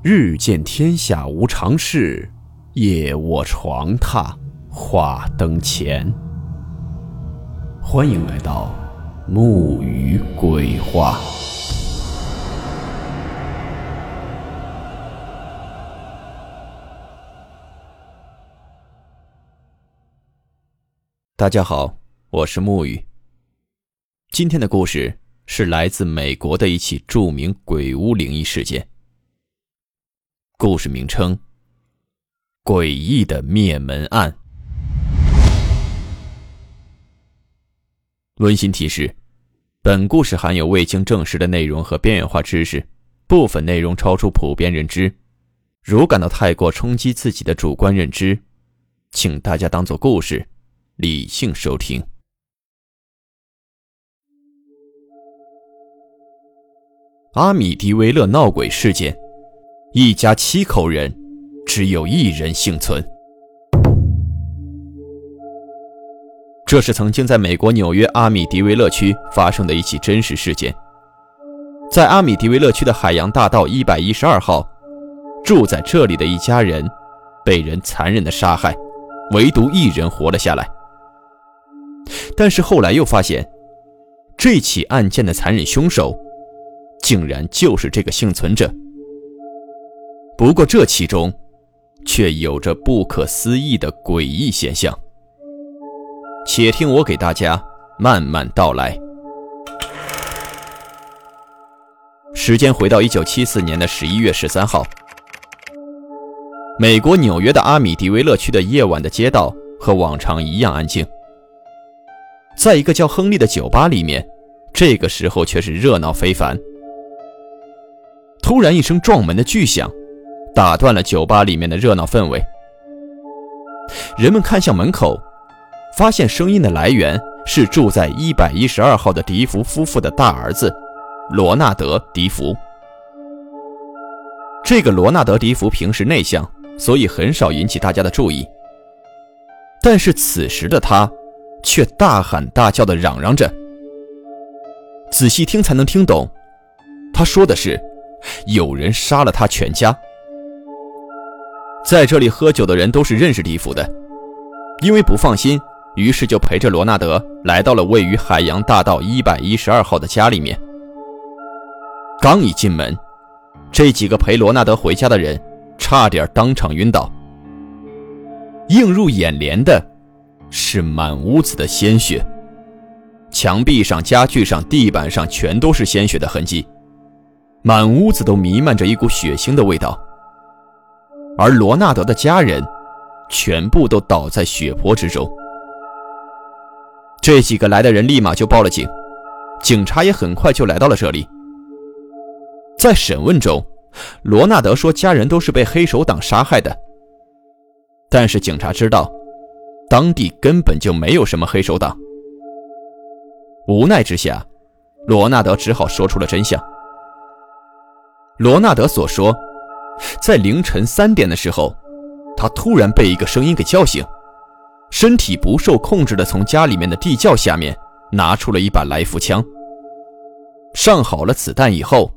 日见天下无常事，夜卧床榻话灯前。欢迎来到木鱼鬼话。大家好，我是木鱼。今天的故事是来自美国的一起著名鬼屋灵异事件。故事名称：《诡异的灭门案》。温馨提示：本故事含有未经证实的内容和边缘化知识，部分内容超出普遍认知。如感到太过冲击自己的主观认知，请大家当做故事，理性收听。阿米迪维勒闹鬼事件。一家七口人，只有一人幸存。这是曾经在美国纽约阿米迪维勒区发生的一起真实事件。在阿米迪维勒区的海洋大道一百一十二号，住在这里的一家人被人残忍的杀害，唯独一人活了下来。但是后来又发现，这起案件的残忍凶手，竟然就是这个幸存者。不过，这其中却有着不可思议的诡异现象。且听我给大家慢慢道来。时间回到一九七四年的十一月十三号，美国纽约的阿米迪维勒区的夜晚的街道和往常一样安静。在一个叫亨利的酒吧里面，这个时候却是热闹非凡。突然，一声撞门的巨响。打断了酒吧里面的热闹氛围。人们看向门口，发现声音的来源是住在一百一十二号的迪福夫妇的大儿子罗纳德·迪福。这个罗纳德·迪福平时内向，所以很少引起大家的注意。但是此时的他，却大喊大叫地嚷嚷着。仔细听才能听懂，他说的是：“有人杀了他全家。”在这里喝酒的人都是认识迪福的，因为不放心，于是就陪着罗纳德来到了位于海洋大道一百一十二号的家里面。刚一进门，这几个陪罗纳德回家的人差点当场晕倒。映入眼帘的是满屋子的鲜血，墙壁上、家具上、地板上全都是鲜血的痕迹，满屋子都弥漫着一股血腥的味道。而罗纳德的家人，全部都倒在血泊之中。这几个来的人立马就报了警，警察也很快就来到了这里。在审问中，罗纳德说家人都是被黑手党杀害的。但是警察知道，当地根本就没有什么黑手党。无奈之下，罗纳德只好说出了真相。罗纳德所说。在凌晨三点的时候，他突然被一个声音给叫醒，身体不受控制的从家里面的地窖下面拿出了一把来福枪，上好了子弹以后，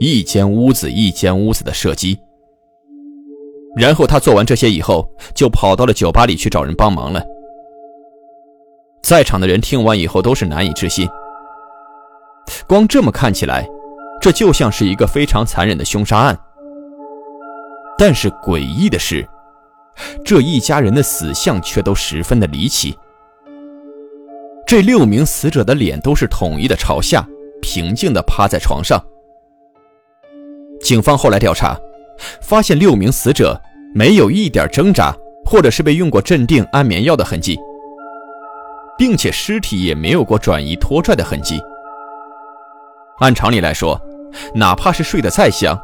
一间屋子一间屋子的射击。然后他做完这些以后，就跑到了酒吧里去找人帮忙了。在场的人听完以后都是难以置信，光这么看起来，这就像是一个非常残忍的凶杀案。但是诡异的是，这一家人的死相却都十分的离奇。这六名死者的脸都是统一的朝下，平静的趴在床上。警方后来调查，发现六名死者没有一点挣扎或者是被用过镇定安眠药的痕迹，并且尸体也没有过转移拖拽的痕迹。按常理来说，哪怕是睡得再香。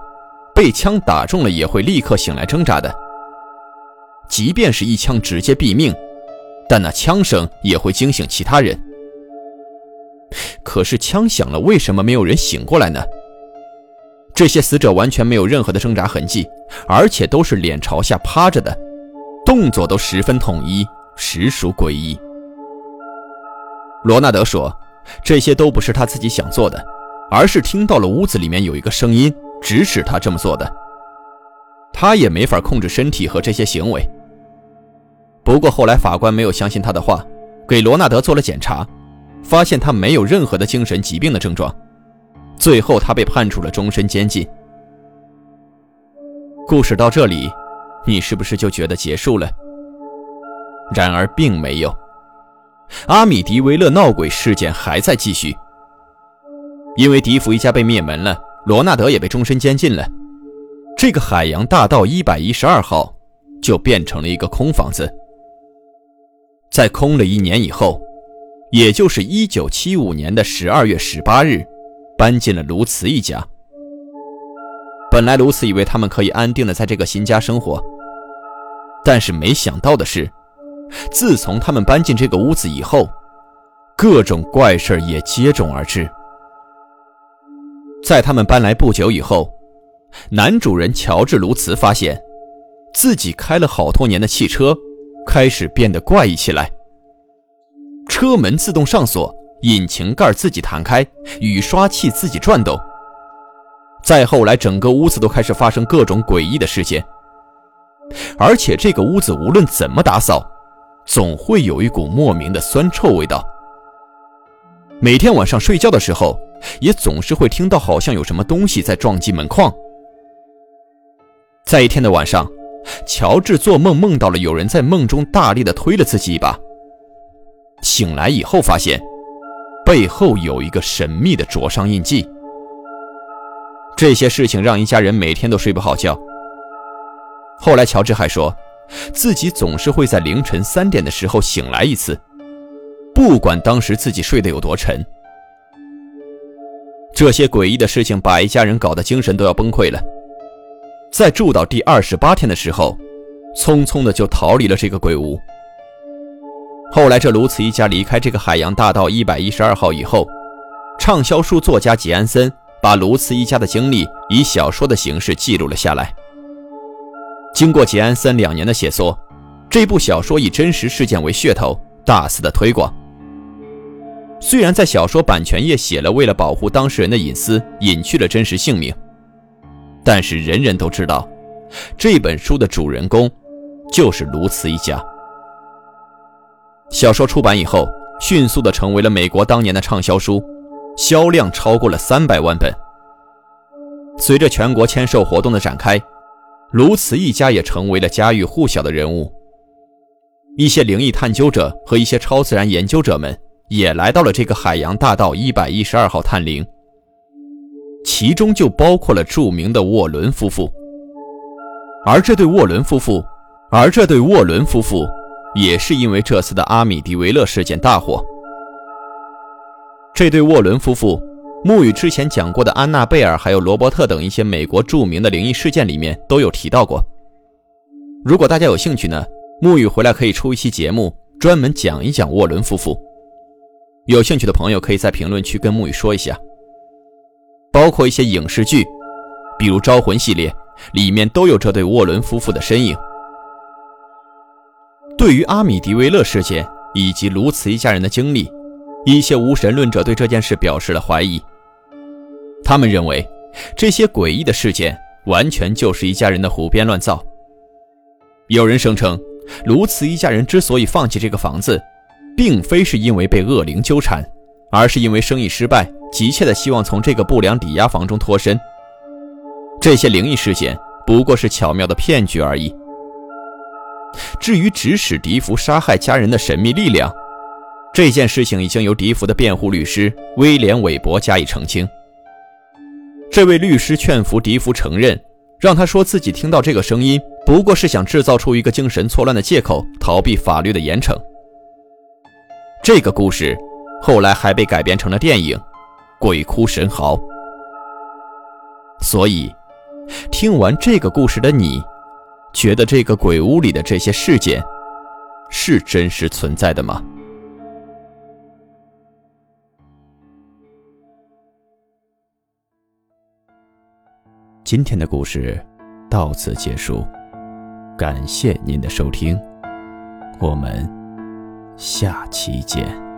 被枪打中了也会立刻醒来挣扎的，即便是一枪直接毙命，但那枪声也会惊醒其他人。可是枪响了，为什么没有人醒过来呢？这些死者完全没有任何的挣扎痕迹，而且都是脸朝下趴着的，动作都十分统一，实属诡异。罗纳德说，这些都不是他自己想做的，而是听到了屋子里面有一个声音。指使他这么做的。他也没法控制身体和这些行为。不过后来法官没有相信他的话，给罗纳德做了检查，发现他没有任何的精神疾病的症状。最后他被判处了终身监禁。故事到这里，你是不是就觉得结束了？然而并没有，阿米迪维勒闹鬼事件还在继续。因为迪福一家被灭门了，罗纳德也被终身监禁了。这个海洋大道一百一十二号就变成了一个空房子。在空了一年以后，也就是一九七五年的十二月十八日，搬进了卢茨一家。本来卢茨以为他们可以安定的在这个新家生活，但是没想到的是，自从他们搬进这个屋子以后，各种怪事也接踵而至。在他们搬来不久以后，男主人乔治·卢茨发现，自己开了好多年的汽车开始变得怪异起来。车门自动上锁，引擎盖自己弹开，雨刷器自己转动。再后来，整个屋子都开始发生各种诡异的事件，而且这个屋子无论怎么打扫，总会有一股莫名的酸臭味道。每天晚上睡觉的时候，也总是会听到好像有什么东西在撞击门框。在一天的晚上，乔治做梦梦到了有人在梦中大力的推了自己一把。醒来以后发现，背后有一个神秘的灼伤印记。这些事情让一家人每天都睡不好觉。后来，乔治还说，自己总是会在凌晨三点的时候醒来一次，不管当时自己睡得有多沉。这些诡异的事情把一家人搞得精神都要崩溃了。在住到第二十八天的时候，匆匆的就逃离了这个鬼屋。后来，这卢茨一家离开这个海洋大道一百一十二号以后，畅销书作家杰安森。把卢茨一家的经历以小说的形式记录了下来。经过杰安森两年的写作，这部小说以真实事件为噱头，大肆的推广。虽然在小说版权页写了为了保护当事人的隐私，隐去了真实姓名，但是人人都知道，这本书的主人公就是卢茨一家。小说出版以后，迅速的成为了美国当年的畅销书。销量超过了三百万本。随着全国签售活动的展开，卢茨一家也成为了家喻户晓的人物。一些灵异探究者和一些超自然研究者们也来到了这个海洋大道一百一十二号探灵，其中就包括了著名的沃伦夫妇。而这对沃伦夫妇，而这对沃伦夫妇也是因为这次的阿米迪维勒事件大火。这对沃伦夫妇，木雨之前讲过的安娜贝尔还有罗伯特等一些美国著名的灵异事件里面都有提到过。如果大家有兴趣呢，木雨回来可以出一期节目，专门讲一讲沃伦夫妇。有兴趣的朋友可以在评论区跟木雨说一下。包括一些影视剧，比如《招魂》系列，里面都有这对沃伦夫妇的身影。对于阿米迪维勒事件以及卢茨一家人的经历。一些无神论者对这件事表示了怀疑，他们认为这些诡异的事件完全就是一家人的胡编乱造。有人声称，卢茨一家人之所以放弃这个房子，并非是因为被恶灵纠缠，而是因为生意失败，急切的希望从这个不良抵押房中脱身。这些灵异事件不过是巧妙的骗局而已。至于指使迪福杀害家人的神秘力量，这件事情已经由迪福的辩护律师威廉·韦伯加以澄清。这位律师劝服迪福承认，让他说自己听到这个声音，不过是想制造出一个精神错乱的借口，逃避法律的严惩。这个故事后来还被改编成了电影《鬼哭神嚎》。所以，听完这个故事的你，觉得这个鬼屋里的这些事件是真实存在的吗？今天的故事到此结束，感谢您的收听，我们下期见。